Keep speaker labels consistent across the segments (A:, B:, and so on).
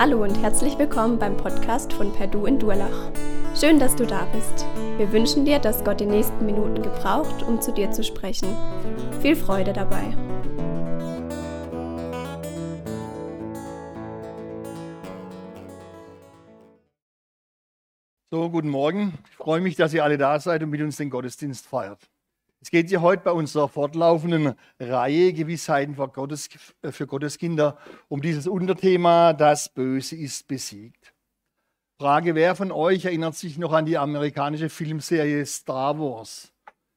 A: Hallo und herzlich willkommen beim Podcast von Perdu in Durlach. Schön, dass du da bist. Wir wünschen dir, dass Gott die nächsten Minuten gebraucht, um zu dir zu sprechen. Viel Freude dabei.
B: So, guten Morgen. Ich freue mich, dass ihr alle da seid und mit uns den Gottesdienst feiert. Es geht hier heute bei unserer fortlaufenden Reihe Gewissheiten für, Gottes, für Gotteskinder um dieses Unterthema Das Böse ist besiegt. Frage, wer von euch erinnert sich noch an die amerikanische Filmserie Star Wars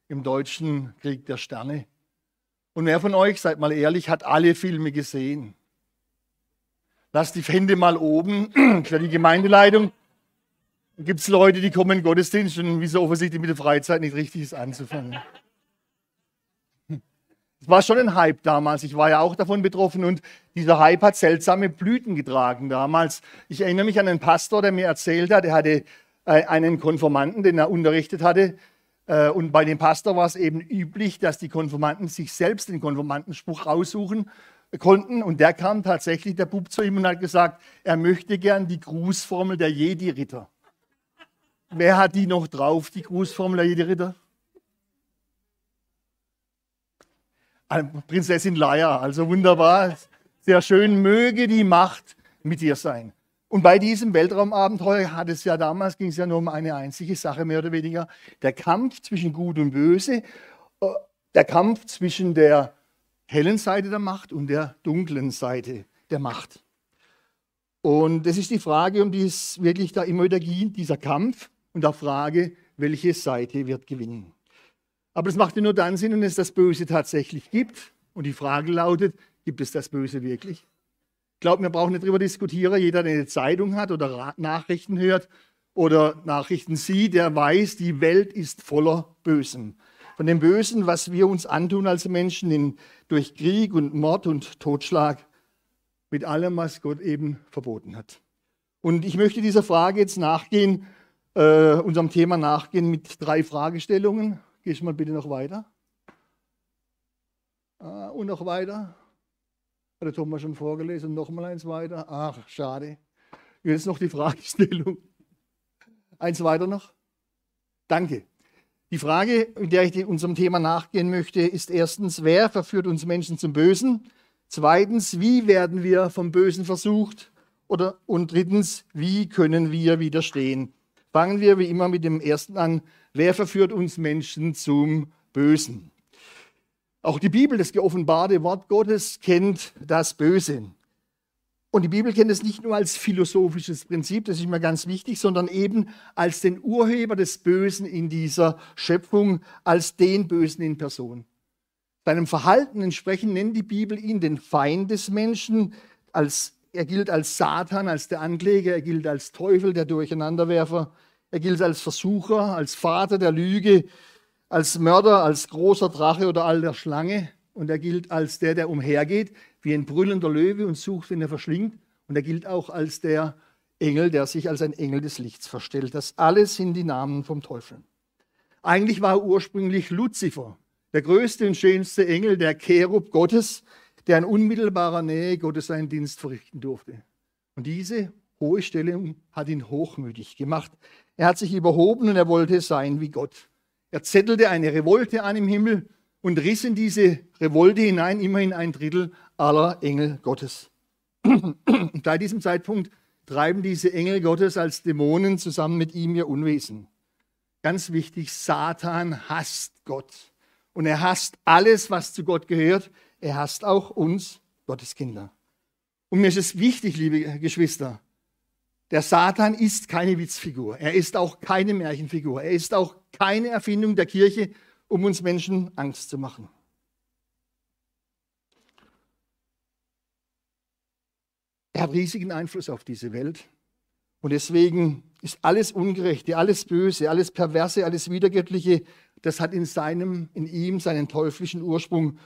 B: im deutschen Krieg der Sterne? Und wer von euch, seid mal ehrlich, hat alle Filme gesehen? Lasst die Hände mal oben für die Gemeindeleitung. Gibt es Leute, die kommen in den Gottesdienst und wie offensichtlich mit der Freizeit nicht richtig ist anzufangen? Es war schon ein Hype damals. Ich war ja auch davon betroffen und dieser Hype hat seltsame Blüten getragen damals. Ich erinnere mich an einen Pastor, der mir erzählt hat, er hatte äh, einen Konformanten, den er unterrichtet hatte. Äh, und bei dem Pastor war es eben üblich, dass die Konformanten sich selbst den Konformantenspruch raussuchen konnten. Und der kam tatsächlich, der Bub zu ihm und hat gesagt, er möchte gern die Grußformel der Jedi-Ritter. Wer hat die noch drauf, die Grußformel der Jedi-Ritter? Prinzessin Leia. Also wunderbar, sehr schön. Möge die Macht mit dir sein. Und bei diesem Weltraumabenteuer hat es ja damals, ging es ja nur um eine einzige Sache, mehr oder weniger. Der Kampf zwischen Gut und Böse, äh, der Kampf zwischen der hellen Seite der Macht und der dunklen Seite der Macht. Und das ist die Frage, um die es wirklich da immer wieder geht, dieser Kampf und der Frage, welche Seite wird gewinnen. Aber es macht ja nur dann Sinn, wenn es das Böse tatsächlich gibt. Und die Frage lautet, gibt es das Böse wirklich? Ich glaube, wir brauchen nicht darüber diskutieren. Jeder, der eine Zeitung hat oder Nachrichten hört oder Nachrichten sieht, der weiß, die Welt ist voller Bösen. Von dem Bösen, was wir uns antun als Menschen in, durch Krieg und Mord und Totschlag, mit allem, was Gott eben verboten hat. Und ich möchte dieser Frage jetzt nachgehen, äh, unserem Thema nachgehen mit drei Fragestellungen. Gehst mal bitte noch weiter. Ah, und noch weiter. Hat der Thomas schon vorgelesen. Und noch mal eins weiter. Ach, schade. Jetzt noch die Fragestellung. Eins weiter noch. Danke. Die Frage, in der ich unserem Thema nachgehen möchte, ist erstens, wer verführt uns Menschen zum Bösen? Zweitens, wie werden wir vom Bösen versucht? Oder, und drittens, wie können wir widerstehen? Fangen wir wie immer mit dem ersten an. Wer verführt uns Menschen zum Bösen? Auch die Bibel, das geoffenbarte Wort Gottes, kennt das Böse. Und die Bibel kennt es nicht nur als philosophisches Prinzip, das ist mir ganz wichtig, sondern eben als den Urheber des Bösen in dieser Schöpfung, als den Bösen in Person. Seinem Verhalten entsprechend nennt die Bibel ihn den Feind des Menschen, als er gilt als Satan, als der Ankläger, er gilt als Teufel, der Durcheinanderwerfer, er gilt als Versucher, als Vater der Lüge, als Mörder, als großer Drache oder alter Schlange. Und er gilt als der, der umhergeht, wie ein brüllender Löwe und sucht, wenn er verschlingt. Und er gilt auch als der Engel, der sich als ein Engel des Lichts verstellt. Das alles sind die Namen vom Teufel. Eigentlich war er ursprünglich Luzifer, der größte und schönste Engel, der Cherub Gottes, der in unmittelbarer Nähe Gottes seinen Dienst verrichten durfte. Und diese hohe Stellung hat ihn hochmütig gemacht. Er hat sich überhoben und er wollte sein wie Gott. Er zettelte eine Revolte an im Himmel und riss in diese Revolte hinein immerhin ein Drittel aller Engel Gottes. Und seit diesem Zeitpunkt treiben diese Engel Gottes als Dämonen zusammen mit ihm ihr Unwesen. Ganz wichtig, Satan hasst Gott. Und er hasst alles, was zu Gott gehört. Er hasst auch uns, Gottes Kinder. Und mir ist es wichtig, liebe Geschwister, der Satan ist keine Witzfigur. Er ist auch keine Märchenfigur. Er ist auch keine Erfindung der Kirche, um uns Menschen Angst zu machen. Er hat riesigen Einfluss auf diese Welt. Und deswegen ist alles Ungerechte, alles Böse, alles Perverse, alles Wiedergöttliche, das hat in seinem, in ihm seinen teuflischen Ursprung.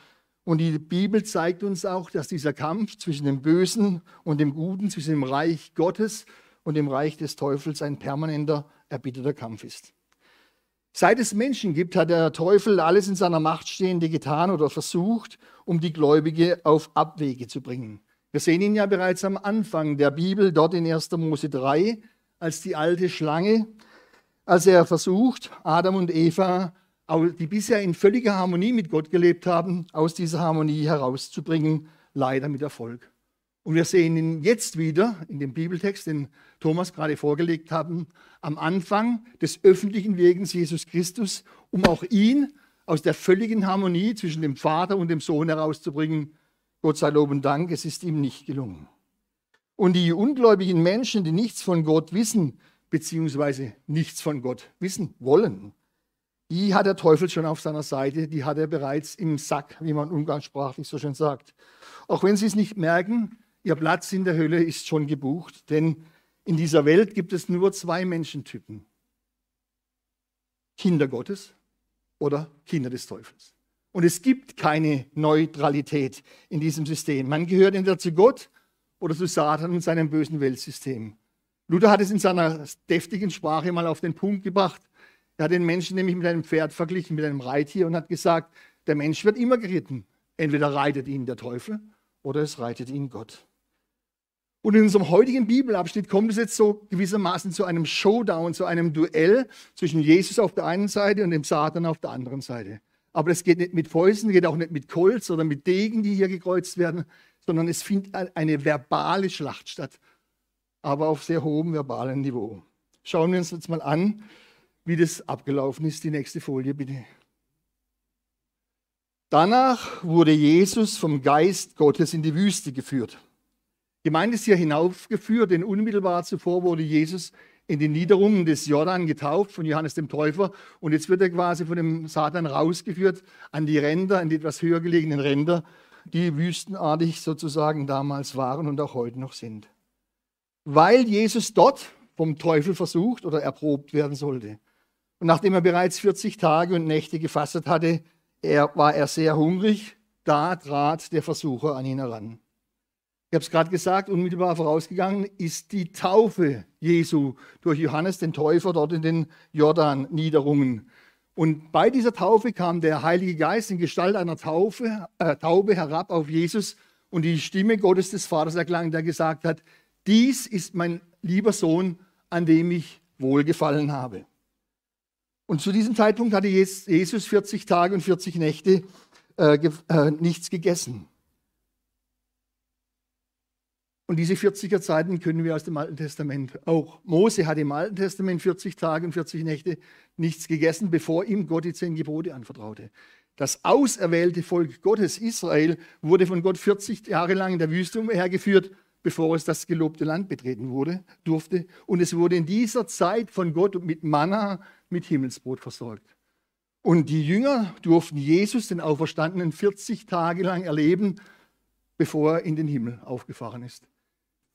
B: Und die Bibel zeigt uns auch, dass dieser Kampf zwischen dem Bösen und dem Guten, zwischen dem Reich Gottes und dem Reich des Teufels ein permanenter, erbitterter Kampf ist. Seit es Menschen gibt, hat der Teufel alles in seiner Macht Stehende getan oder versucht, um die Gläubige auf Abwege zu bringen. Wir sehen ihn ja bereits am Anfang der Bibel, dort in 1. Mose 3, als die alte Schlange, als er versucht, Adam und Eva, die bisher in völliger Harmonie mit Gott gelebt haben, aus dieser Harmonie herauszubringen, leider mit Erfolg. Und wir sehen ihn jetzt wieder in dem Bibeltext, den Thomas gerade vorgelegt haben, am Anfang des öffentlichen Wegens Jesus Christus, um auch ihn aus der völligen Harmonie zwischen dem Vater und dem Sohn herauszubringen. Gott sei Lob und Dank, es ist ihm nicht gelungen. Und die ungläubigen Menschen, die nichts von Gott wissen, beziehungsweise nichts von Gott wissen wollen, die hat der Teufel schon auf seiner Seite, die hat er bereits im Sack, wie man umgangssprachlich so schön sagt. Auch wenn sie es nicht merken, ihr Platz in der Hölle ist schon gebucht, denn in dieser Welt gibt es nur zwei Menschentypen. Kinder Gottes oder Kinder des Teufels. Und es gibt keine Neutralität in diesem System. Man gehört entweder zu Gott oder zu Satan und seinem bösen Weltsystem. Luther hat es in seiner deftigen Sprache mal auf den Punkt gebracht. Er hat den Menschen nämlich mit einem Pferd verglichen, mit einem Reittier und hat gesagt, der Mensch wird immer geritten. Entweder reitet ihn der Teufel oder es reitet ihn Gott. Und in unserem heutigen Bibelabschnitt kommt es jetzt so gewissermaßen zu einem Showdown, zu einem Duell zwischen Jesus auf der einen Seite und dem Satan auf der anderen Seite. Aber es geht nicht mit Fäusten, geht auch nicht mit Kolz oder mit Degen, die hier gekreuzt werden, sondern es findet eine verbale Schlacht statt, aber auf sehr hohem verbalen Niveau. Schauen wir uns jetzt mal an, wie das abgelaufen ist. Die nächste Folie bitte. Danach wurde Jesus vom Geist Gottes in die Wüste geführt. Gemeint ist hier hinaufgeführt, denn unmittelbar zuvor wurde Jesus in den Niederungen des Jordan getauft von Johannes dem Täufer und jetzt wird er quasi von dem Satan rausgeführt an die Ränder, an die etwas höher gelegenen Ränder, die wüstenartig sozusagen damals waren und auch heute noch sind. Weil Jesus dort vom Teufel versucht oder erprobt werden sollte. Und nachdem er bereits 40 Tage und Nächte gefastet hatte, er, war er sehr hungrig, da trat der Versucher an ihn heran. Ich habe es gerade gesagt, unmittelbar vorausgegangen ist die Taufe Jesu durch Johannes den Täufer dort in den Jordan-Niederungen. Und bei dieser Taufe kam der Heilige Geist in Gestalt einer Taufe, äh, Taube herab auf Jesus und die Stimme Gottes des Vaters erklang, der gesagt hat, dies ist mein lieber Sohn, an dem ich wohlgefallen habe. Und zu diesem Zeitpunkt hatte Jesus 40 Tage und 40 Nächte äh, äh, nichts gegessen. Und diese 40er Zeiten können wir aus dem Alten Testament auch. Mose hat im Alten Testament 40 Tage und 40 Nächte nichts gegessen, bevor ihm Gott die zehn Gebote anvertraute. Das auserwählte Volk Gottes, Israel, wurde von Gott 40 Jahre lang in der Wüste umhergeführt, bevor es das gelobte Land betreten wurde, durfte. Und es wurde in dieser Zeit von Gott mit Manna, mit Himmelsbrot versorgt. Und die Jünger durften Jesus, den Auferstandenen, 40 Tage lang erleben, bevor er in den Himmel aufgefahren ist.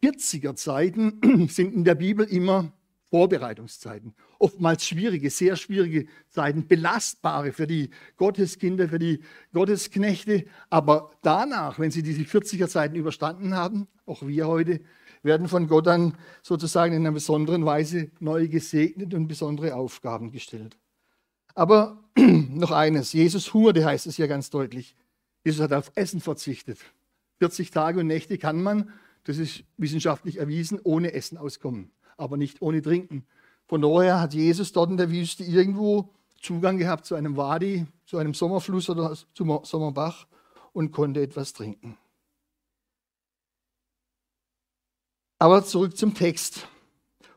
B: 40er Zeiten sind in der Bibel immer Vorbereitungszeiten. Oftmals schwierige, sehr schwierige Zeiten, belastbare für die Gotteskinder, für die Gottesknechte. Aber danach, wenn sie diese 40er Zeiten überstanden haben, auch wir heute, werden von Gott dann sozusagen in einer besonderen Weise neu gesegnet und besondere Aufgaben gestellt. Aber noch eines, Jesus hungerte, heißt es ja ganz deutlich. Jesus hat auf Essen verzichtet. 40 Tage und Nächte kann man das ist wissenschaftlich erwiesen, ohne Essen auskommen, aber nicht ohne Trinken. Von daher hat Jesus dort in der Wüste irgendwo Zugang gehabt zu einem Wadi, zu einem Sommerfluss oder zum Sommerbach und konnte etwas trinken. Aber zurück zum Text.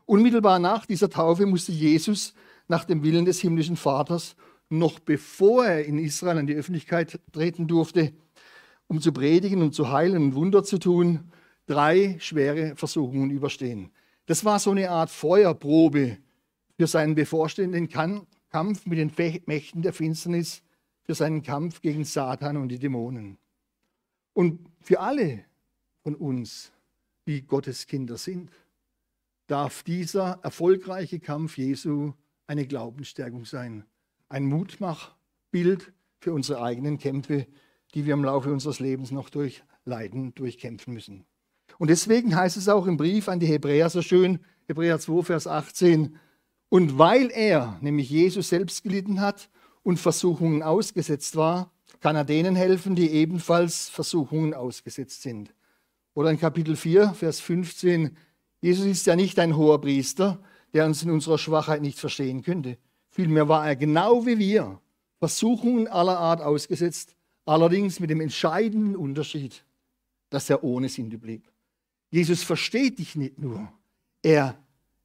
B: Unmittelbar nach dieser Taufe musste Jesus nach dem Willen des himmlischen Vaters, noch bevor er in Israel an die Öffentlichkeit treten durfte, um zu predigen und zu heilen und Wunder zu tun, drei schwere Versuchungen überstehen. Das war so eine Art Feuerprobe für seinen bevorstehenden Kampf mit den Mächten der Finsternis, für seinen Kampf gegen Satan und die Dämonen. Und für alle von uns, die Gottes Kinder sind, darf dieser erfolgreiche Kampf Jesu eine Glaubensstärkung sein. Ein Mutmachbild für unsere eigenen Kämpfe, die wir im Laufe unseres Lebens noch durchleiden, durchkämpfen müssen. Und deswegen heißt es auch im Brief an die Hebräer so schön, Hebräer 2, Vers 18, und weil er, nämlich Jesus selbst gelitten hat und Versuchungen ausgesetzt war, kann er denen helfen, die ebenfalls Versuchungen ausgesetzt sind. Oder in Kapitel 4, Vers 15, Jesus ist ja nicht ein hoher Priester, der uns in unserer Schwachheit nicht verstehen könnte. Vielmehr war er genau wie wir, Versuchungen aller Art ausgesetzt, allerdings mit dem entscheidenden Unterschied, dass er ohne Sünde blieb. Jesus versteht dich nicht nur, er,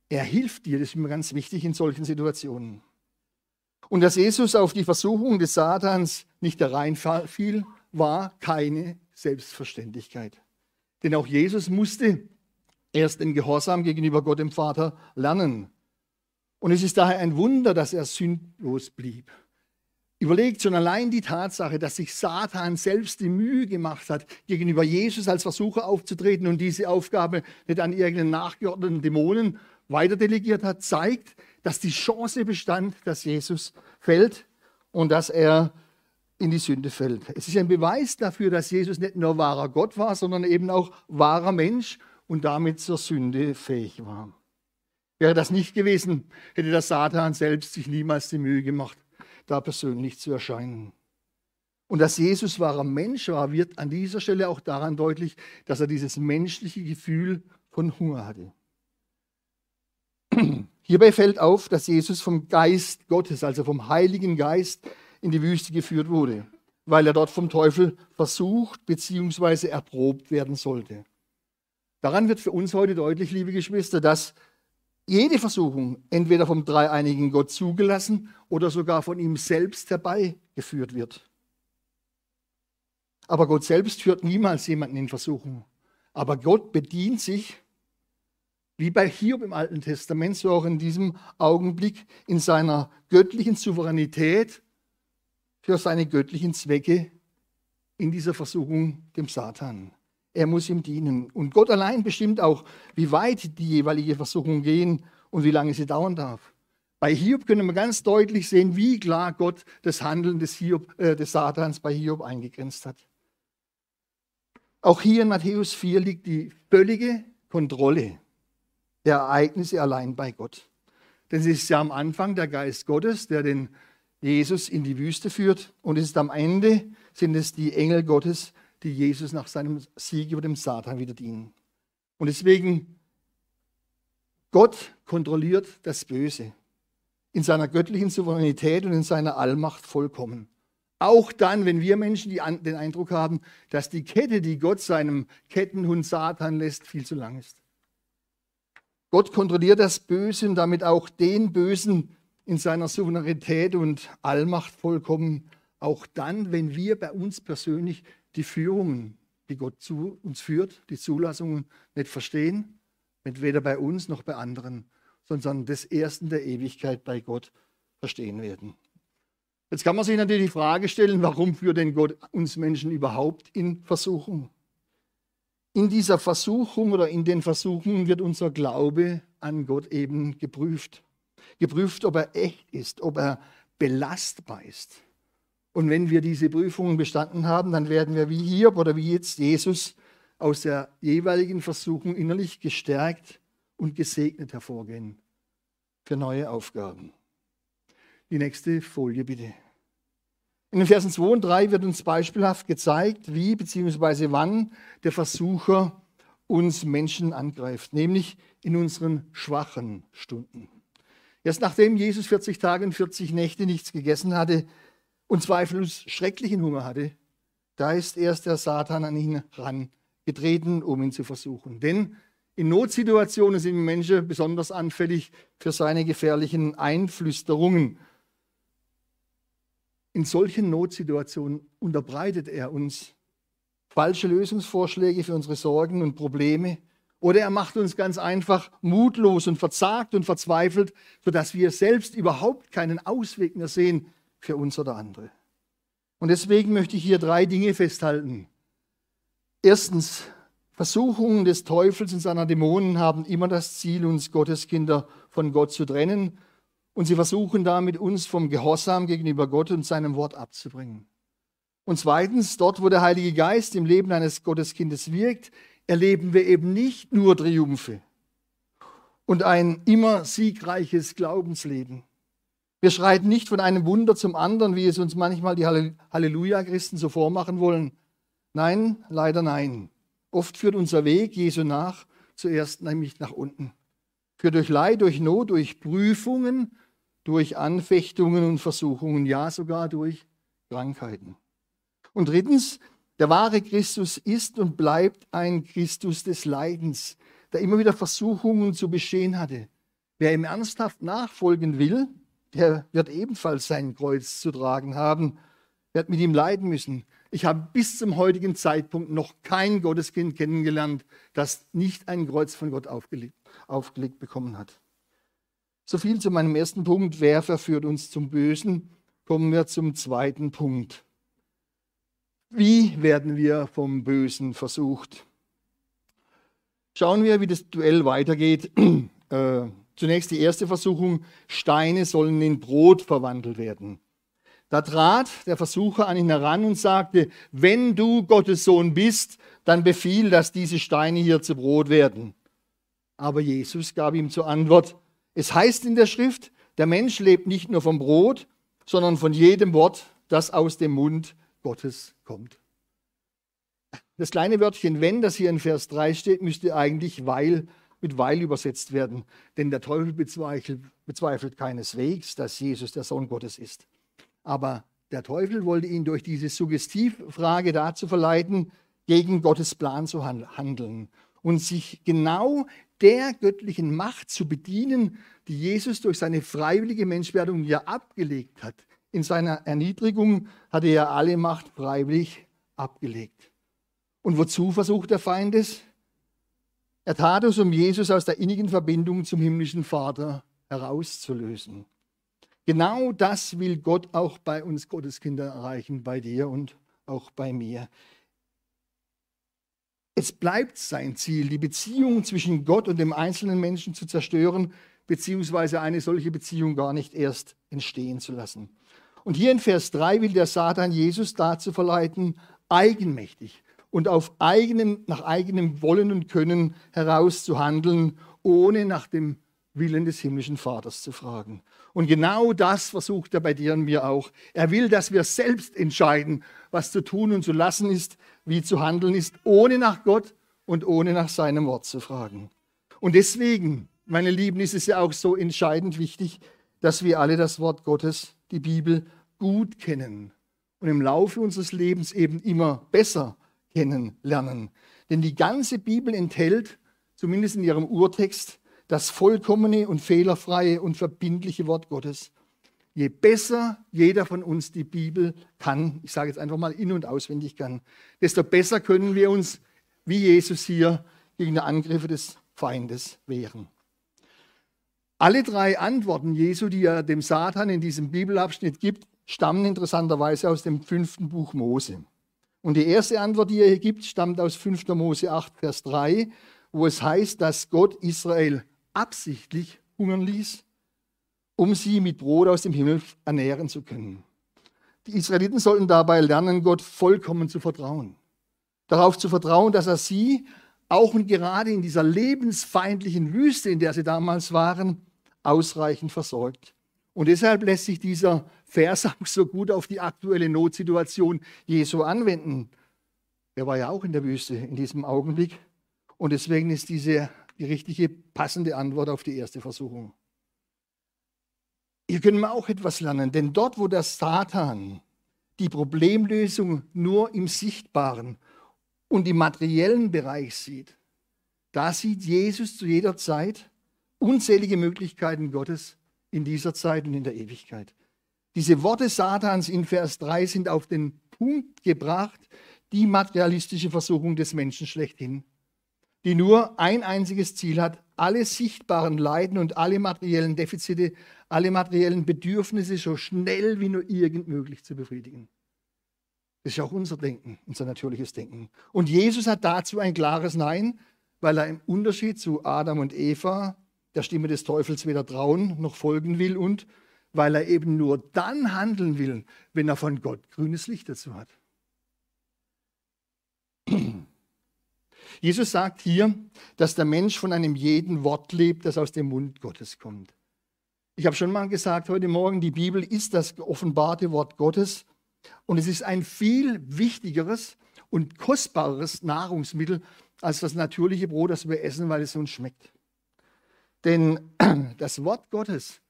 B: er hilft dir, das ist mir ganz wichtig in solchen Situationen. Und dass Jesus auf die Versuchung des Satans nicht hereinfiel, war keine Selbstverständlichkeit. Denn auch Jesus musste erst den Gehorsam gegenüber Gott dem Vater lernen. Und es ist daher ein Wunder, dass er sündlos blieb. Überlegt schon allein die Tatsache, dass sich Satan selbst die Mühe gemacht hat, gegenüber Jesus als Versucher aufzutreten und diese Aufgabe nicht an irgendeinen nachgeordneten Dämonen weiterdelegiert hat, zeigt, dass die Chance bestand, dass Jesus fällt und dass er in die Sünde fällt. Es ist ein Beweis dafür, dass Jesus nicht nur wahrer Gott war, sondern eben auch wahrer Mensch und damit zur Sünde fähig war. Wäre das nicht gewesen, hätte der Satan selbst sich niemals die Mühe gemacht, da persönlich zu erscheinen. Und dass Jesus wahrer Mensch war, wird an dieser Stelle auch daran deutlich, dass er dieses menschliche Gefühl von Hunger hatte. Hierbei fällt auf, dass Jesus vom Geist Gottes, also vom Heiligen Geist, in die Wüste geführt wurde, weil er dort vom Teufel versucht bzw. erprobt werden sollte. Daran wird für uns heute deutlich, liebe Geschwister, dass jede Versuchung entweder vom dreieinigen Gott zugelassen oder sogar von ihm selbst herbeigeführt wird. Aber Gott selbst führt niemals jemanden in Versuchung. Aber Gott bedient sich, wie bei Hiob im Alten Testament, so auch in diesem Augenblick, in seiner göttlichen Souveränität für seine göttlichen Zwecke in dieser Versuchung dem Satan. Er muss ihm dienen. Und Gott allein bestimmt auch, wie weit die jeweilige Versuchung gehen und wie lange sie dauern darf. Bei Hiob können wir ganz deutlich sehen, wie klar Gott das Handeln des, Hiob, äh, des Satans bei Hiob eingegrenzt hat. Auch hier in Matthäus 4 liegt die völlige Kontrolle der Ereignisse allein bei Gott. Denn es ist ja am Anfang der Geist Gottes, der den Jesus in die Wüste führt. Und es ist am Ende sind es die Engel Gottes, die Jesus nach seinem Sieg über den Satan wieder dienen. Und deswegen, Gott kontrolliert das Böse in seiner göttlichen Souveränität und in seiner Allmacht vollkommen. Auch dann, wenn wir Menschen den Eindruck haben, dass die Kette, die Gott seinem Kettenhund Satan lässt, viel zu lang ist. Gott kontrolliert das Böse und damit auch den Bösen in seiner Souveränität und Allmacht vollkommen. Auch dann, wenn wir bei uns persönlich die Führungen, die Gott zu uns führt, die Zulassungen nicht verstehen, weder bei uns noch bei anderen, sondern des Ersten der Ewigkeit bei Gott verstehen werden. Jetzt kann man sich natürlich die Frage stellen, warum führt denn Gott uns Menschen überhaupt in Versuchung? In dieser Versuchung oder in den Versuchungen wird unser Glaube an Gott eben geprüft. Geprüft, ob er echt ist, ob er belastbar ist. Und wenn wir diese Prüfungen bestanden haben, dann werden wir wie hier oder wie jetzt Jesus aus der jeweiligen Versuchung innerlich gestärkt und gesegnet hervorgehen für neue Aufgaben. Die nächste Folie bitte. In den Versen 2 und 3 wird uns beispielhaft gezeigt, wie bzw. wann der Versucher uns Menschen angreift, nämlich in unseren schwachen Stunden. Erst nachdem Jesus 40 Tage und 40 Nächte nichts gegessen hatte, und zweifellos schrecklichen Hunger hatte, da ist erst der Satan an ihn herangetreten, um ihn zu versuchen. Denn in Notsituationen sind Menschen besonders anfällig für seine gefährlichen Einflüsterungen. In solchen Notsituationen unterbreitet er uns falsche Lösungsvorschläge für unsere Sorgen und Probleme. Oder er macht uns ganz einfach mutlos und verzagt und verzweifelt, sodass wir selbst überhaupt keinen Ausweg mehr sehen für uns oder andere. Und deswegen möchte ich hier drei Dinge festhalten. Erstens, Versuchungen des Teufels und seiner Dämonen haben immer das Ziel, uns Gotteskinder von Gott zu trennen. Und sie versuchen damit, uns vom Gehorsam gegenüber Gott und seinem Wort abzubringen. Und zweitens, dort, wo der Heilige Geist im Leben eines Gotteskindes wirkt, erleben wir eben nicht nur Triumphe und ein immer siegreiches Glaubensleben, wir schreiten nicht von einem Wunder zum anderen, wie es uns manchmal die Halleluja-Christen so vormachen wollen. Nein, leider nein. Oft führt unser Weg Jesu nach zuerst nämlich nach unten. Führt durch Leid, durch Not, durch Prüfungen, durch Anfechtungen und Versuchungen, ja sogar durch Krankheiten. Und drittens, der wahre Christus ist und bleibt ein Christus des Leidens, der immer wieder Versuchungen zu bestehen hatte. Wer ihm ernsthaft nachfolgen will, der wird ebenfalls sein Kreuz zu tragen haben, wird mit ihm leiden müssen. Ich habe bis zum heutigen Zeitpunkt noch kein Gotteskind kennengelernt, das nicht ein Kreuz von Gott aufgelegt, aufgelegt bekommen hat. So viel zu meinem ersten Punkt. Wer verführt uns zum Bösen? Kommen wir zum zweiten Punkt. Wie werden wir vom Bösen versucht? Schauen wir, wie das Duell weitergeht. Äh, zunächst die erste Versuchung. Steine sollen in Brot verwandelt werden. Da trat der Versucher an ihn heran und sagte, wenn du Gottes Sohn bist, dann befiehl, dass diese Steine hier zu Brot werden. Aber Jesus gab ihm zur Antwort, es heißt in der Schrift, der Mensch lebt nicht nur vom Brot, sondern von jedem Wort, das aus dem Mund Gottes kommt. Das kleine Wörtchen wenn, das hier in Vers 3 steht, müsste eigentlich weil mit weil übersetzt werden. Denn der Teufel bezweifelt, bezweifelt keineswegs, dass Jesus der Sohn Gottes ist. Aber der Teufel wollte ihn durch diese Suggestivfrage dazu verleiten, gegen Gottes Plan zu handeln und sich genau der göttlichen Macht zu bedienen, die Jesus durch seine freiwillige Menschwerdung ja abgelegt hat. In seiner Erniedrigung hatte er alle Macht freiwillig abgelegt. Und wozu versucht der Feind es? Er tat es, um Jesus aus der innigen Verbindung zum himmlischen Vater herauszulösen. Genau das will Gott auch bei uns Gotteskinder erreichen, bei dir und auch bei mir. Es bleibt sein Ziel, die Beziehung zwischen Gott und dem einzelnen Menschen zu zerstören, beziehungsweise eine solche Beziehung gar nicht erst entstehen zu lassen. Und hier in Vers 3 will der Satan Jesus dazu verleiten, eigenmächtig und auf eigenem, nach eigenem Wollen und Können heraus zu handeln, ohne nach dem Willen des himmlischen Vaters zu fragen. Und genau das versucht er bei dir und mir auch. Er will, dass wir selbst entscheiden, was zu tun und zu lassen ist, wie zu handeln ist, ohne nach Gott und ohne nach seinem Wort zu fragen. Und deswegen, meine Lieben, ist es ja auch so entscheidend wichtig, dass wir alle das Wort Gottes, die Bibel, gut kennen und im Laufe unseres Lebens eben immer besser kennenlernen. Denn die ganze Bibel enthält, zumindest in ihrem Urtext, das vollkommene und fehlerfreie und verbindliche Wort Gottes. Je besser jeder von uns die Bibel kann, ich sage jetzt einfach mal in und auswendig kann, desto besser können wir uns, wie Jesus hier, gegen die Angriffe des Feindes wehren. Alle drei Antworten Jesu, die er dem Satan in diesem Bibelabschnitt gibt, stammen interessanterweise aus dem fünften Buch Mose. Und die erste Antwort, die er hier gibt, stammt aus 5. Mose 8, Vers 3, wo es heißt, dass Gott Israel absichtlich hungern ließ, um sie mit Brot aus dem Himmel ernähren zu können. Die Israeliten sollten dabei lernen, Gott vollkommen zu vertrauen. Darauf zu vertrauen, dass er sie auch und gerade in dieser lebensfeindlichen Wüste, in der sie damals waren, ausreichend versorgt. Und deshalb lässt sich dieser Vers auch so gut auf die aktuelle Notsituation Jesu anwenden. Er war ja auch in der Wüste in diesem Augenblick. Und deswegen ist diese die richtige, passende Antwort auf die erste Versuchung. Hier können wir auch etwas lernen, denn dort, wo der Satan die Problemlösung nur im sichtbaren und im materiellen Bereich sieht, da sieht Jesus zu jeder Zeit unzählige Möglichkeiten Gottes in dieser Zeit und in der Ewigkeit. Diese Worte Satans in Vers 3 sind auf den Punkt gebracht, die materialistische Versuchung des Menschen schlechthin die nur ein einziges Ziel hat, alle sichtbaren Leiden und alle materiellen Defizite, alle materiellen Bedürfnisse so schnell wie nur irgend möglich zu befriedigen. Das ist auch unser Denken, unser natürliches Denken. Und Jesus hat dazu ein klares Nein, weil er im Unterschied zu Adam und Eva der Stimme des Teufels weder trauen noch folgen will und weil er eben nur dann handeln will, wenn er von Gott grünes Licht dazu hat. Jesus sagt hier, dass der Mensch von einem jeden Wort lebt, das aus dem Mund Gottes kommt. Ich habe schon mal gesagt heute Morgen, die Bibel ist das offenbarte Wort Gottes und es ist ein viel wichtigeres und kostbareres Nahrungsmittel als das natürliche Brot, das wir essen, weil es uns schmeckt. Denn das Wort Gottes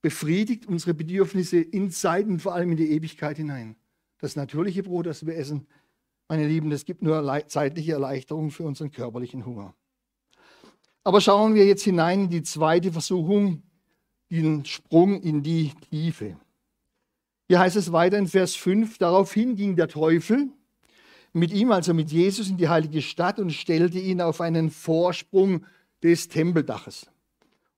B: befriedigt unsere Bedürfnisse in Zeit und vor allem in die Ewigkeit hinein. Das natürliche Brot, das wir essen, meine Lieben, das gibt nur zeitliche Erleichterung für unseren körperlichen Hunger. Aber schauen wir jetzt hinein in die zweite Versuchung, den Sprung in die Tiefe. Hier heißt es weiter in Vers 5, daraufhin ging der Teufel mit ihm, also mit Jesus, in die heilige Stadt und stellte ihn auf einen Vorsprung des Tempeldaches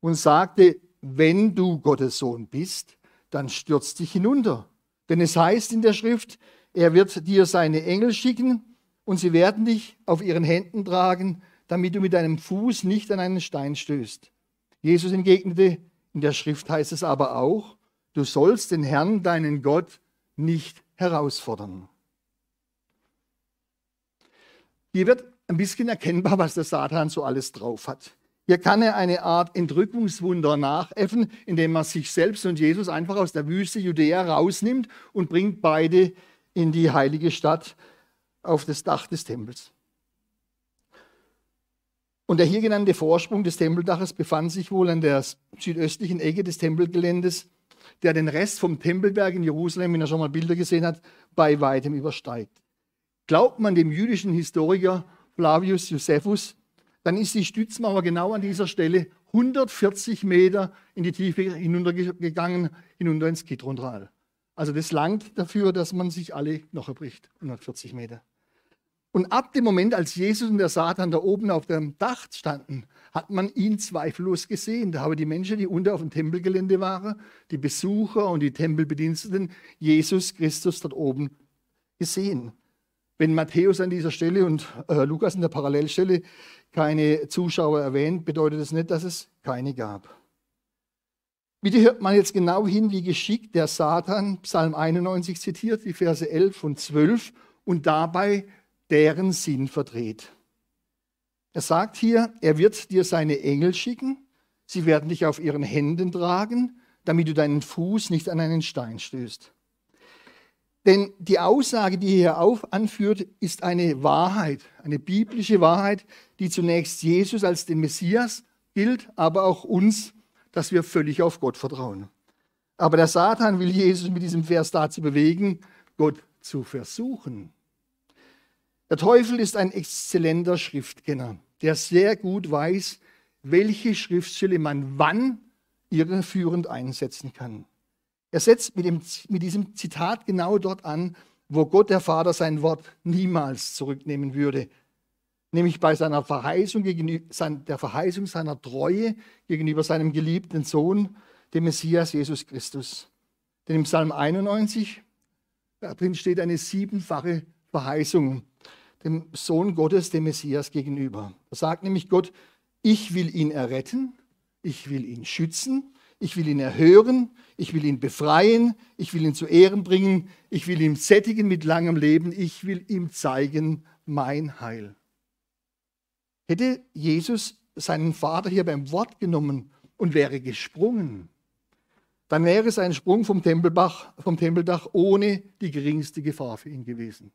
B: und sagte, wenn du Gottes Sohn bist, dann stürz dich hinunter. Denn es heißt in der Schrift, er wird dir seine Engel schicken und sie werden dich auf ihren Händen tragen, damit du mit deinem Fuß nicht an einen Stein stößt. Jesus entgegnete, in der Schrift heißt es aber auch, du sollst den Herrn, deinen Gott, nicht herausfordern. Hier wird ein bisschen erkennbar, was der Satan so alles drauf hat. Hier kann er eine Art Entrückungswunder nachäffen, indem er sich selbst und Jesus einfach aus der Wüste Judäa rausnimmt und bringt beide in die heilige Stadt auf das Dach des Tempels. Und der hier genannte Vorsprung des Tempeldaches befand sich wohl an der südöstlichen Ecke des Tempelgeländes, der den Rest vom Tempelberg in Jerusalem, wenn er schon mal Bilder gesehen hat, bei weitem übersteigt. Glaubt man dem jüdischen Historiker Flavius Josephus, dann ist die Stützmauer genau an dieser Stelle 140 Meter in die Tiefe hinuntergegangen, hinunter ins Kidrontal. Also das langt dafür, dass man sich alle Knochen bricht, 140 Meter. Und ab dem Moment, als Jesus und der Satan da oben auf dem Dach standen, hat man ihn zweifellos gesehen. Da haben die Menschen, die unter auf dem Tempelgelände waren, die Besucher und die Tempelbediensteten, Jesus Christus dort oben gesehen. Wenn Matthäus an dieser Stelle und äh, Lukas in der Parallelstelle keine Zuschauer erwähnt, bedeutet das nicht, dass es keine gab. Bitte hört man jetzt genau hin, wie geschickt der Satan Psalm 91 zitiert, die Verse 11 und 12, und dabei deren Sinn verdreht. Er sagt hier, er wird dir seine Engel schicken, sie werden dich auf ihren Händen tragen, damit du deinen Fuß nicht an einen Stein stößt. Denn die Aussage, die er hier auf anführt, ist eine Wahrheit, eine biblische Wahrheit, die zunächst Jesus als den Messias gilt, aber auch uns, dass wir völlig auf Gott vertrauen. Aber der Satan will Jesus mit diesem Vers dazu bewegen, Gott zu versuchen. Der Teufel ist ein exzellenter Schriftkenner, der sehr gut weiß, welche Schriftstelle man wann irreführend einsetzen kann. Er setzt mit, dem, mit diesem Zitat genau dort an, wo Gott der Vater sein Wort niemals zurücknehmen würde, nämlich bei seiner Verheißung der Verheißung seiner Treue gegenüber seinem geliebten Sohn, dem Messias Jesus Christus. Denn im Psalm 91, da drin steht eine siebenfache Verheißung dem Sohn Gottes, dem Messias gegenüber. Da sagt nämlich Gott, ich will ihn erretten, ich will ihn schützen, ich will ihn erhören, ich will ihn befreien, ich will ihn zu Ehren bringen, ich will ihn sättigen mit langem Leben, ich will ihm zeigen mein Heil. Hätte Jesus seinen Vater hier beim Wort genommen und wäre gesprungen, dann wäre es ein Sprung vom, Tempelbach, vom Tempeldach ohne die geringste Gefahr für ihn gewesen.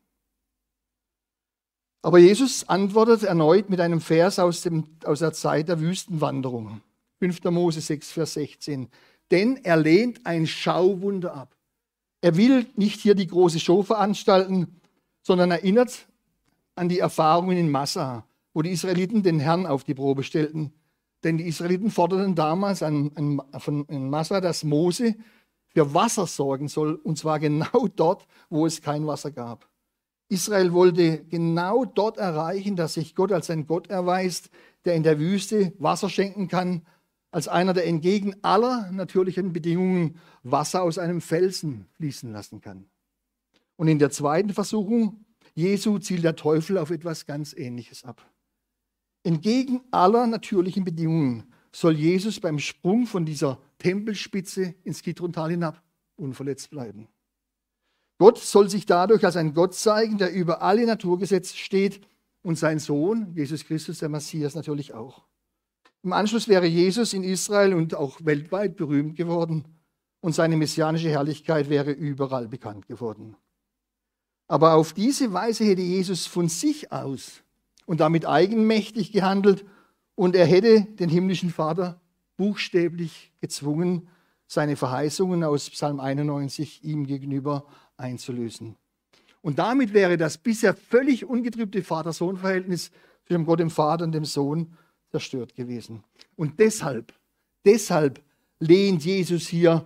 B: Aber Jesus antwortet erneut mit einem Vers aus, dem, aus der Zeit der Wüstenwanderung. 5. Mose 6, Vers 16. Denn er lehnt ein Schauwunder ab. Er will nicht hier die große Show veranstalten, sondern erinnert an die Erfahrungen in Massa, wo die Israeliten den Herrn auf die Probe stellten. Denn die Israeliten forderten damals an, an, von Massa, dass Mose für Wasser sorgen soll, und zwar genau dort, wo es kein Wasser gab. Israel wollte genau dort erreichen, dass sich Gott als ein Gott erweist, der in der Wüste Wasser schenken kann, als einer, der entgegen aller natürlichen Bedingungen Wasser aus einem Felsen fließen lassen kann. Und in der zweiten Versuchung Jesu zielt der Teufel auf etwas ganz Ähnliches ab. Entgegen aller natürlichen Bedingungen soll Jesus beim Sprung von dieser Tempelspitze ins Kidrontal hinab unverletzt bleiben. Gott soll sich dadurch als ein Gott zeigen, der über alle Naturgesetze steht und sein Sohn, Jesus Christus, der Messias, natürlich auch. Im Anschluss wäre Jesus in Israel und auch weltweit berühmt geworden und seine messianische Herrlichkeit wäre überall bekannt geworden. Aber auf diese Weise hätte Jesus von sich aus und damit eigenmächtig gehandelt und er hätte den himmlischen Vater buchstäblich gezwungen, seine Verheißungen aus Psalm 91 ihm gegenüber einzulösen. Und damit wäre das bisher völlig ungetrübte Vater-Sohn-Verhältnis zwischen Gott dem Vater und dem Sohn zerstört gewesen. Und deshalb, deshalb lehnt Jesus hier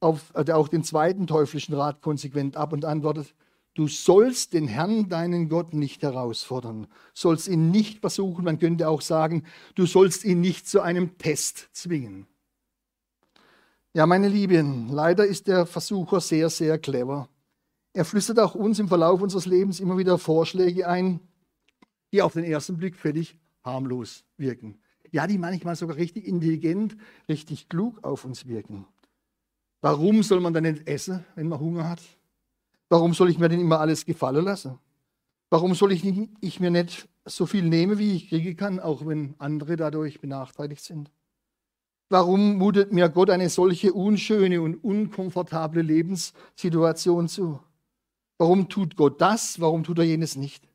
B: auf, also auch den zweiten teuflischen Rat konsequent ab und antwortet, du sollst den Herrn, deinen Gott, nicht herausfordern, sollst ihn nicht versuchen, man könnte auch sagen, du sollst ihn nicht zu einem Test zwingen. Ja, meine Lieben, leider ist der Versucher sehr, sehr clever. Er flüstert auch uns im Verlauf unseres Lebens immer wieder Vorschläge ein, die auf den ersten Blick völlig harmlos wirken. Ja, die manchmal sogar richtig intelligent, richtig klug auf uns wirken. Warum soll man dann nicht essen, wenn man Hunger hat? Warum soll ich mir denn immer alles gefallen lassen? Warum soll ich, nicht, ich mir nicht so viel nehmen, wie ich kriegen kann, auch wenn andere dadurch benachteiligt sind? Warum mutet mir Gott eine solche unschöne und unkomfortable Lebenssituation zu? Warum tut Gott das? Warum tut er jenes nicht?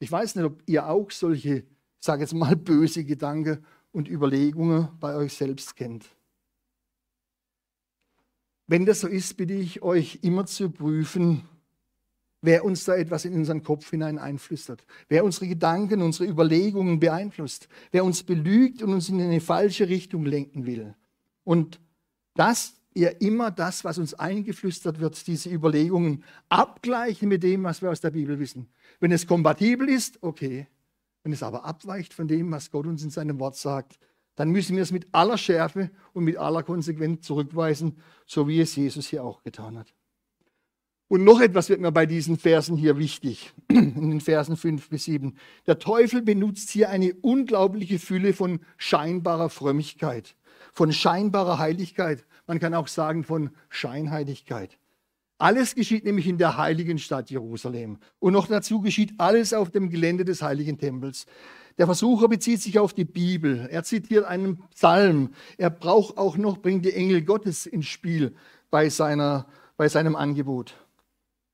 B: Ich weiß nicht, ob ihr auch solche, ich sage jetzt mal, böse Gedanken und Überlegungen bei euch selbst kennt. Wenn das so ist, bitte ich euch immer zu prüfen, wer uns da etwas in unseren Kopf hinein einflüstert, wer unsere Gedanken, unsere Überlegungen beeinflusst, wer uns belügt und uns in eine falsche Richtung lenken will. Und dass ihr immer das, was uns eingeflüstert wird, diese Überlegungen abgleichen mit dem, was wir aus der Bibel wissen. Wenn es kompatibel ist, okay. Wenn es aber abweicht von dem, was Gott uns in seinem Wort sagt, dann müssen wir es mit aller Schärfe und mit aller Konsequenz zurückweisen, so wie es Jesus hier auch getan hat. Und noch etwas wird mir bei diesen Versen hier wichtig, in den Versen 5 bis 7. Der Teufel benutzt hier eine unglaubliche Fülle von scheinbarer Frömmigkeit, von scheinbarer Heiligkeit. Man kann auch sagen von Scheinheiligkeit. Alles geschieht nämlich in der heiligen Stadt Jerusalem. Und noch dazu geschieht alles auf dem Gelände des heiligen Tempels. Der Versucher bezieht sich auf die Bibel. Er zitiert einen Psalm. Er braucht auch noch, bringt die Engel Gottes ins Spiel bei, seiner, bei seinem Angebot.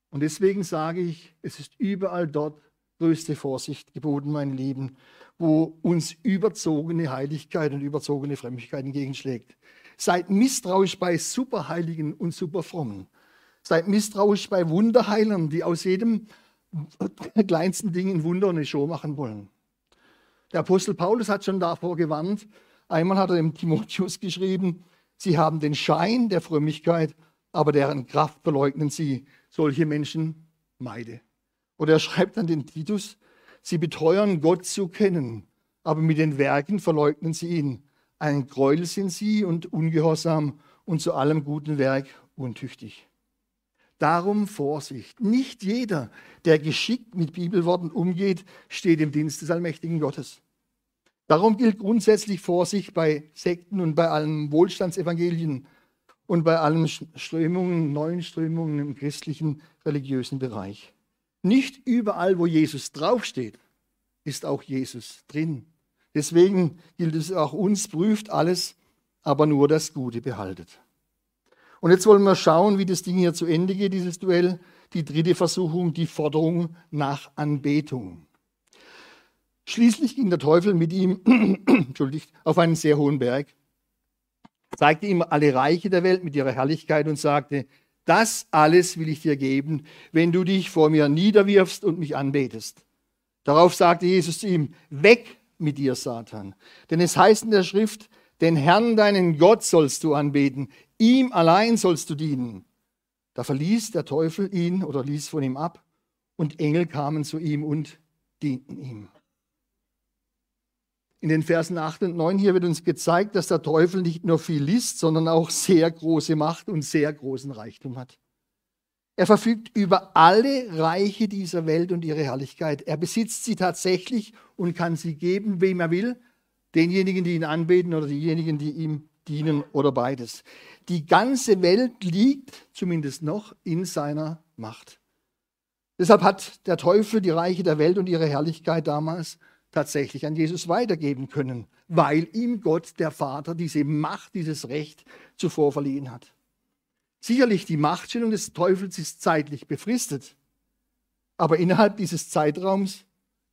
B: Und deswegen sage ich, es ist überall dort größte Vorsicht geboten, meine Lieben, wo uns überzogene Heiligkeit und überzogene Frömmigkeit entgegenschlägt. Seid misstrauisch bei Superheiligen und Superfrommen. Seid misstrauisch bei Wunderheilern, die aus jedem kleinsten Ding ein Wunder und eine Show machen wollen. Der Apostel Paulus hat schon davor gewarnt. Einmal hat er dem Timotheus geschrieben, sie haben den Schein der Frömmigkeit, aber deren Kraft verleugnen sie solche Menschen meide. Oder er schreibt an den Titus, sie beteuern Gott zu kennen, aber mit den Werken verleugnen sie ihn. Ein Gräuel sind sie und ungehorsam und zu allem guten Werk untüchtig. Darum Vorsicht. Nicht jeder, der geschickt mit Bibelworten umgeht, steht im Dienst des allmächtigen Gottes. Darum gilt grundsätzlich Vorsicht bei Sekten und bei allen Wohlstandsevangelien und bei allen Strömungen, neuen Strömungen im christlichen religiösen Bereich. Nicht überall, wo Jesus draufsteht, ist auch Jesus drin. Deswegen gilt es auch uns, prüft alles, aber nur das Gute behaltet. Und jetzt wollen wir schauen, wie das Ding hier zu Ende geht, dieses Duell. Die dritte Versuchung, die Forderung nach Anbetung. Schließlich ging der Teufel mit ihm entschuldigt, auf einen sehr hohen Berg zeigte ihm alle Reiche der Welt mit ihrer Herrlichkeit und sagte, das alles will ich dir geben, wenn du dich vor mir niederwirfst und mich anbetest. Darauf sagte Jesus zu ihm, weg mit dir, Satan. Denn es heißt in der Schrift, den Herrn, deinen Gott sollst du anbeten, ihm allein sollst du dienen. Da verließ der Teufel ihn oder ließ von ihm ab und Engel kamen zu ihm und dienten ihm. In den Versen 8 und 9 hier wird uns gezeigt, dass der Teufel nicht nur viel liest, sondern auch sehr große Macht und sehr großen Reichtum hat. Er verfügt über alle Reiche dieser Welt und ihre Herrlichkeit. Er besitzt sie tatsächlich und kann sie geben, wem er will, denjenigen, die ihn anbeten oder diejenigen, die ihm dienen oder beides. Die ganze Welt liegt zumindest noch in seiner Macht. Deshalb hat der Teufel die Reiche der Welt und ihre Herrlichkeit damals tatsächlich an Jesus weitergeben können, weil ihm Gott, der Vater, diese Macht, dieses Recht zuvor verliehen hat. Sicherlich, die Machtstellung des Teufels ist zeitlich befristet, aber innerhalb dieses Zeitraums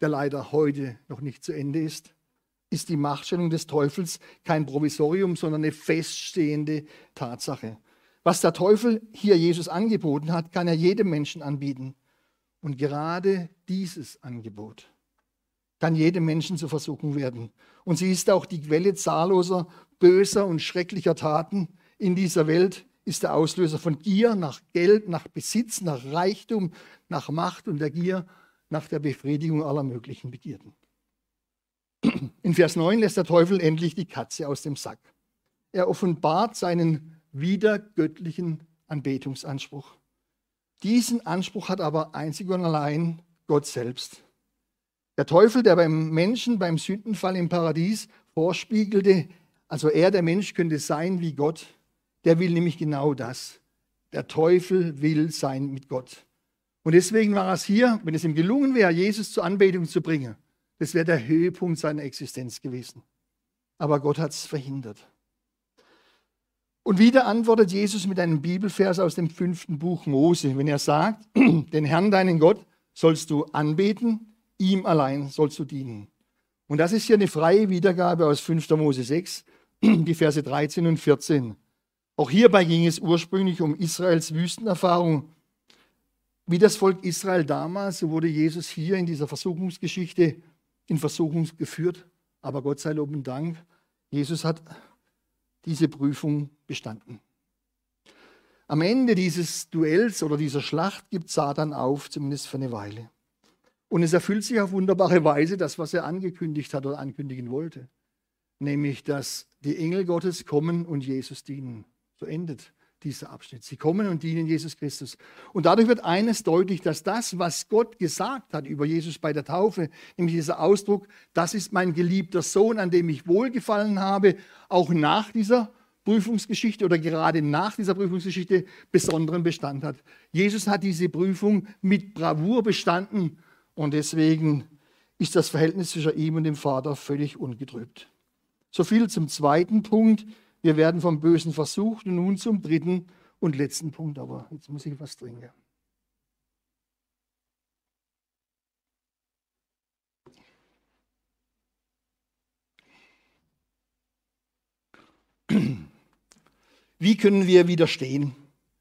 B: der leider heute noch nicht zu Ende ist, ist die Machtstellung des Teufels kein Provisorium, sondern eine feststehende Tatsache. Was der Teufel hier Jesus angeboten hat, kann er jedem Menschen anbieten. Und gerade dieses Angebot kann jedem Menschen zur Versuchung werden. Und sie ist auch die Quelle zahlloser, böser und schrecklicher Taten in dieser Welt, ist der Auslöser von Gier nach Geld, nach Besitz, nach Reichtum, nach Macht und der Gier nach der Befriedigung aller möglichen Begierden. In Vers 9 lässt der Teufel endlich die Katze aus dem Sack. Er offenbart seinen wiedergöttlichen Anbetungsanspruch. Diesen Anspruch hat aber einzig und allein Gott selbst. Der Teufel, der beim Menschen beim Sündenfall im Paradies vorspiegelte, also er, der Mensch, könnte sein wie Gott, der will nämlich genau das. Der Teufel will sein mit Gott. Und deswegen war es hier, wenn es ihm gelungen wäre, Jesus zur Anbetung zu bringen, das wäre der Höhepunkt seiner Existenz gewesen. Aber Gott hat es verhindert. Und wieder antwortet Jesus mit einem Bibelvers aus dem fünften Buch Mose, wenn er sagt, den Herrn, deinen Gott, sollst du anbeten, ihm allein sollst du dienen. Und das ist hier eine freie Wiedergabe aus 5. Mose 6, die Verse 13 und 14. Auch hierbei ging es ursprünglich um Israels Wüstenerfahrung. Wie das Volk Israel damals, so wurde Jesus hier in dieser Versuchungsgeschichte in Versuchung geführt. Aber Gott sei Lob und Dank, Jesus hat diese Prüfung bestanden. Am Ende dieses Duells oder dieser Schlacht gibt Satan auf, zumindest für eine Weile. Und es erfüllt sich auf wunderbare Weise das, was er angekündigt hat oder ankündigen wollte. Nämlich, dass die Engel Gottes kommen und Jesus dienen. So endet dieser Abschnitt. Sie kommen und dienen Jesus Christus. Und dadurch wird eines deutlich, dass das, was Gott gesagt hat über Jesus bei der Taufe, nämlich dieser Ausdruck, das ist mein geliebter Sohn, an dem ich wohlgefallen habe, auch nach dieser Prüfungsgeschichte oder gerade nach dieser Prüfungsgeschichte besonderen Bestand hat. Jesus hat diese Prüfung mit Bravour bestanden und deswegen ist das Verhältnis zwischen ihm und dem Vater völlig ungetrübt. So viel zum zweiten Punkt. Wir werden vom Bösen versucht. Und nun zum dritten und letzten Punkt. Aber jetzt muss ich was trinken. Wie können wir widerstehen?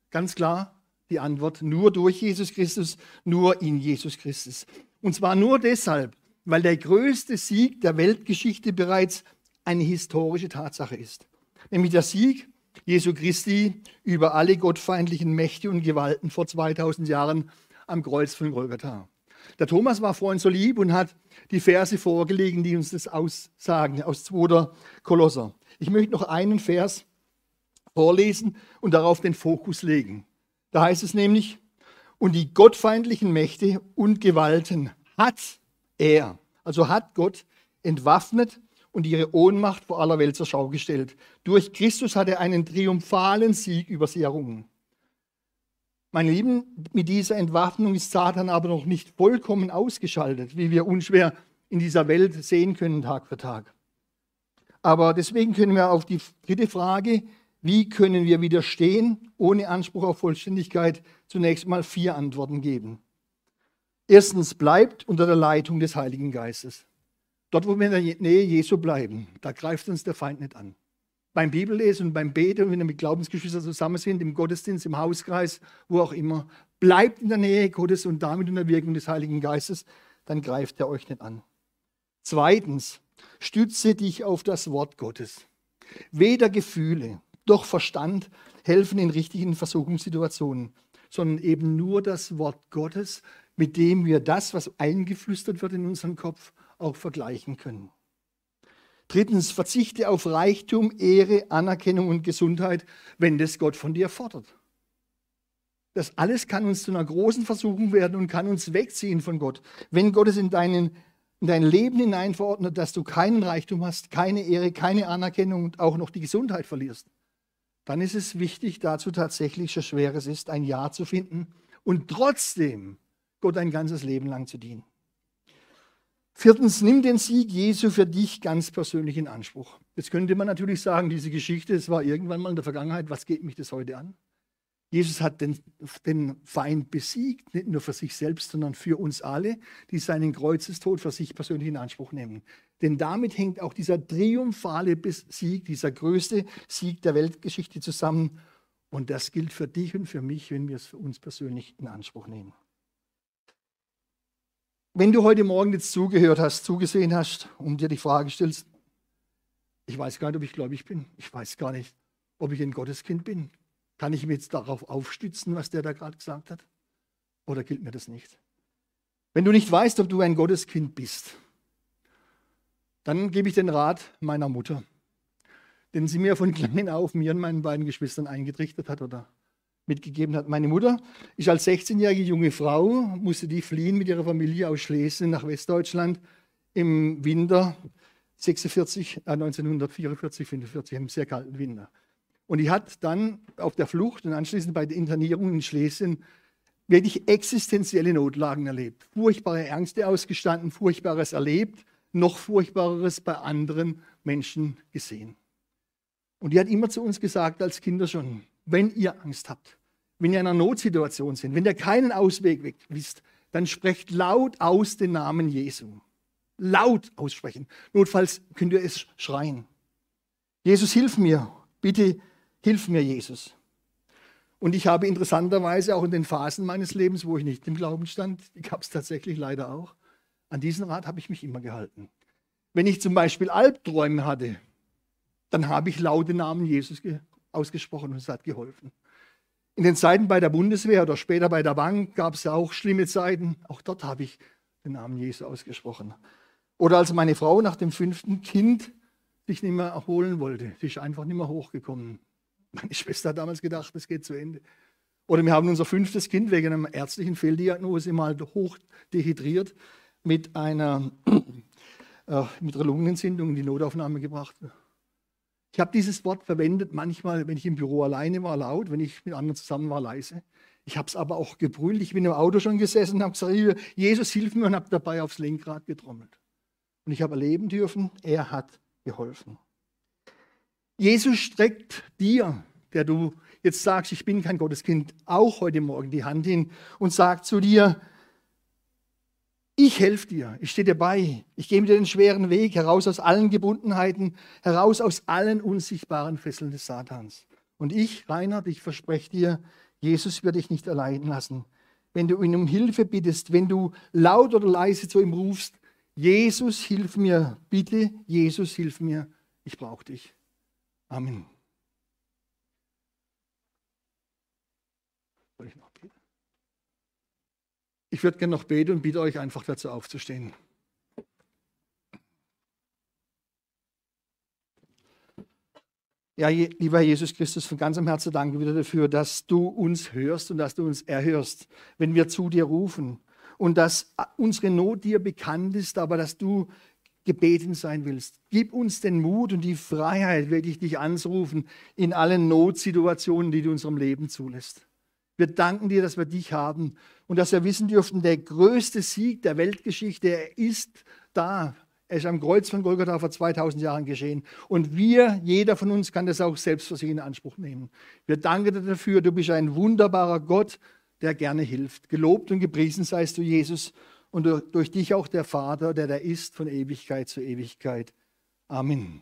B: Ganz klar die Antwort, nur durch Jesus Christus, nur in Jesus Christus. Und zwar nur deshalb, weil der größte Sieg der Weltgeschichte bereits eine historische Tatsache ist nämlich der Sieg Jesu Christi über alle gottfeindlichen Mächte und Gewalten vor 2000 Jahren am Kreuz von Golgatha. Der Thomas war vorhin so lieb und hat die Verse vorgelegen, die uns das aussagen, aus 2. Kolosser. Ich möchte noch einen Vers vorlesen und darauf den Fokus legen. Da heißt es nämlich, und die gottfeindlichen Mächte und Gewalten hat er, also hat Gott entwaffnet und ihre Ohnmacht vor aller Welt zur Schau gestellt. Durch Christus hat er einen triumphalen Sieg über sie errungen. Meine Lieben, mit dieser Entwaffnung ist Satan aber noch nicht vollkommen ausgeschaltet, wie wir unschwer in dieser Welt sehen können Tag für Tag. Aber deswegen können wir auf die dritte Frage, wie können wir widerstehen, ohne Anspruch auf Vollständigkeit, zunächst mal vier Antworten geben. Erstens, bleibt unter der Leitung des Heiligen Geistes. Dort, wo wir in der Nähe Jesu bleiben, da greift uns der Feind nicht an. Beim Bibellesen und beim Beten, wenn wir mit Glaubensgeschwistern zusammen sind, im Gottesdienst, im Hauskreis, wo auch immer, bleibt in der Nähe Gottes und damit in der Wirkung des Heiligen Geistes, dann greift er euch nicht an. Zweitens, stütze dich auf das Wort Gottes. Weder Gefühle doch Verstand helfen in richtigen Versuchungssituationen, sondern eben nur das Wort Gottes, mit dem wir das, was eingeflüstert wird in unseren Kopf, auch vergleichen können. Drittens, verzichte auf Reichtum, Ehre, Anerkennung und Gesundheit, wenn das Gott von dir fordert. Das alles kann uns zu einer großen Versuchung werden und kann uns wegziehen von Gott. Wenn Gott es in, deinen, in dein Leben hinein verordnet, dass du keinen Reichtum hast, keine Ehre, keine Anerkennung und auch noch die Gesundheit verlierst, dann ist es wichtig, dazu tatsächlich, so schwer es ist, ein Ja zu finden und trotzdem Gott ein ganzes Leben lang zu dienen. Viertens, nimm den Sieg Jesu für dich ganz persönlich in Anspruch. Jetzt könnte man natürlich sagen, diese Geschichte, es war irgendwann mal in der Vergangenheit, was geht mich das heute an? Jesus hat den, den Feind besiegt, nicht nur für sich selbst, sondern für uns alle, die seinen Kreuzestod für sich persönlich in Anspruch nehmen. Denn damit hängt auch dieser triumphale Sieg, dieser größte Sieg der Weltgeschichte zusammen. Und das gilt für dich und für mich, wenn wir es für uns persönlich in Anspruch nehmen. Wenn du heute Morgen jetzt zugehört hast, zugesehen hast und dir die Frage stellst, ich weiß gar nicht, ob ich gläubig bin, ich weiß gar nicht, ob ich ein Gotteskind bin, kann ich mich jetzt darauf aufstützen, was der da gerade gesagt hat? Oder gilt mir das nicht? Wenn du nicht weißt, ob du ein Gotteskind bist, dann gebe ich den Rat meiner Mutter, den sie mir von klein auf mir und meinen beiden Geschwistern eingetrichtert hat oder mitgegeben hat. Meine Mutter ist als 16-jährige junge Frau, musste die fliehen mit ihrer Familie aus Schlesien nach Westdeutschland im Winter 46, äh 1944, 45, im sehr kalten Winter. Und die hat dann auf der Flucht und anschließend bei der Internierung in Schlesien wirklich existenzielle Notlagen erlebt. Furchtbare Ängste ausgestanden, Furchtbares erlebt, noch Furchtbareres bei anderen Menschen gesehen. Und die hat immer zu uns gesagt, als Kinder schon, wenn ihr Angst habt, wenn ihr in einer Notsituation seid, wenn ihr keinen Ausweg wisst, dann sprecht laut aus den Namen Jesu. Laut aussprechen. Notfalls könnt ihr es schreien. Jesus, hilf mir. Bitte Hilf mir, Jesus. Und ich habe interessanterweise auch in den Phasen meines Lebens, wo ich nicht im Glauben stand, die gab es tatsächlich leider auch, an diesen Rat habe ich mich immer gehalten. Wenn ich zum Beispiel Albträume hatte, dann habe ich laute Namen Jesus ausgesprochen und es hat geholfen. In den Zeiten bei der Bundeswehr oder später bei der Bank gab es ja auch schlimme Zeiten. Auch dort habe ich den Namen Jesus ausgesprochen. Oder als meine Frau nach dem fünften Kind sich nicht mehr erholen wollte. Sie ist einfach nicht mehr hochgekommen. Meine Schwester hat damals gedacht, es geht zu Ende. Oder wir haben unser fünftes Kind wegen einer ärztlichen Fehldiagnose mal hoch dehydriert mit einer, äh, mit einer Lungenentzündung in die Notaufnahme gebracht. Ich habe dieses Wort verwendet, manchmal, wenn ich im Büro alleine war, laut, wenn ich mit anderen zusammen war, leise. Ich habe es aber auch gebrüllt. Ich bin im Auto schon gesessen und habe gesagt, Jesus, hilf mir und habe dabei aufs Lenkrad getrommelt. Und ich habe erleben dürfen, er hat geholfen. Jesus streckt dir, der du jetzt sagst, ich bin kein Gotteskind, auch heute Morgen die Hand hin und sagt zu dir, ich helfe dir, ich stehe dir bei, ich gebe dir den schweren Weg heraus aus allen Gebundenheiten, heraus aus allen unsichtbaren Fesseln des Satans. Und ich, Reinhard, ich verspreche dir, Jesus wird dich nicht allein lassen. Wenn du ihn um Hilfe bittest, wenn du laut oder leise zu ihm rufst, Jesus, hilf mir, bitte, Jesus, hilf mir, ich brauche dich. Amen. Soll ich noch beten? Ich würde gerne noch beten und bitte euch einfach dazu aufzustehen. Ja, lieber Jesus Christus, von ganzem Herzen danke wieder dafür, dass du uns hörst und dass du uns erhörst, wenn wir zu dir rufen und dass unsere Not dir bekannt ist, aber dass du gebeten sein willst. Gib uns den Mut und die Freiheit, wirklich dich anzurufen in allen Notsituationen, die du unserem Leben zulässt. Wir danken dir, dass wir dich haben und dass wir wissen dürften, der größte Sieg der Weltgeschichte, er ist da. Er ist am Kreuz von Golgatha vor 2000 Jahren geschehen. Und wir, jeder von uns, kann das auch selbst für sich in Anspruch nehmen. Wir danken dir dafür. Du bist ein wunderbarer Gott, der gerne hilft. Gelobt und gepriesen seist du, Jesus und durch dich auch der Vater, der da ist von Ewigkeit zu Ewigkeit. Amen.